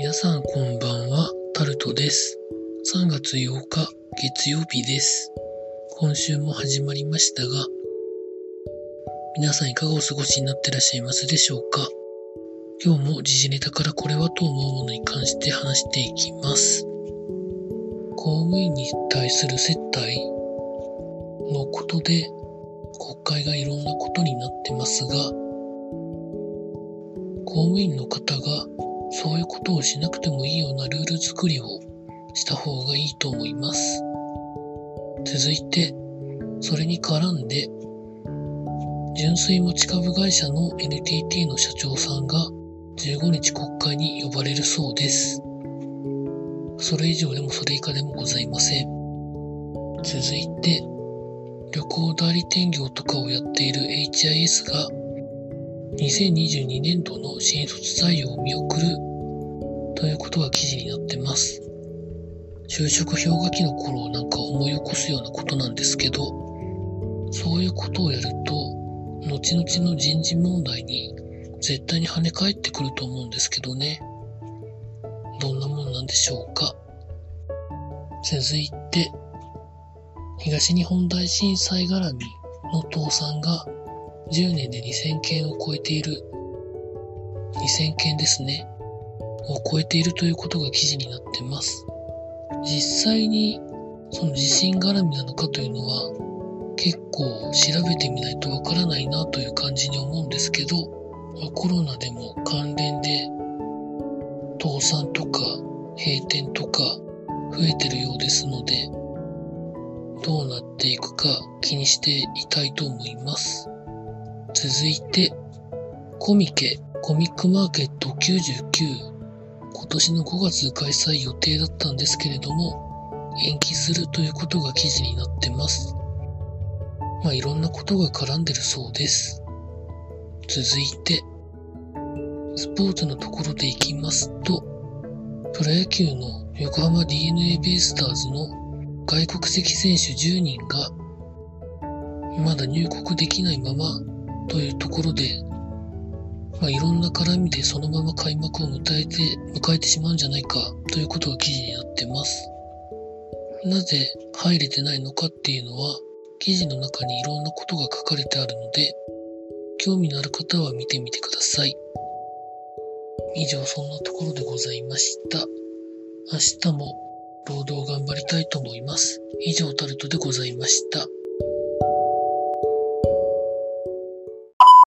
皆さんこんばんは、タルトです。3月8日、月曜日です。今週も始まりましたが、皆さんいかがお過ごしになってらっしゃいますでしょうか？今日も時事ネタからこれはと思うものに関して話していきます。公務員に対する接待のことで国会がいろんなことになってますが、公務員の方がそういうことをしなくてもいいようなルール作りをした方がいいと思います。続いて、それに絡んで、純粋持ち株会社の NTT の社長さんが15日国会に呼ばれるそうです。それ以上でもそれ以下でもございません。続いて、旅行代理店業とかをやっている HIS が2022年度の新卒採用を見送るということが記事になってます。就職氷河期の頃をなんか思い起こすようなことなんですけど、そういうことをやると、後々の人事問題に絶対に跳ね返ってくると思うんですけどね。どんなもんなんでしょうか。続いて、東日本大震災絡みの倒産が10年で2000件を超えている、2000件ですね、を超えているということが記事になってます。実際にその地震絡みなのかというのは結構調べてみないとわからないなという感じに思うんですけど、コロナでも関連で倒産とか閉店とか増えてるようですので、どうなっていくか気にしていたいと思います。続いて、コミケコミックマーケット99今年の5月開催予定だったんですけれども延期するということが記事になってます。まあいろんなことが絡んでるそうです。続いて、スポーツのところでいきますと、プロ野球の横浜 DNA ベイスターズの外国籍選手10人がまだ入国できないままというところで、まあ、いろんな絡みでそのまま開幕を迎えて、迎えてしまうんじゃないかということが記事になってます。なぜ入れてないのかっていうのは、記事の中にいろんなことが書かれてあるので、興味のある方は見てみてください。以上そんなところでございました。明日も労働頑張りたいと思います。以上タルトでございました。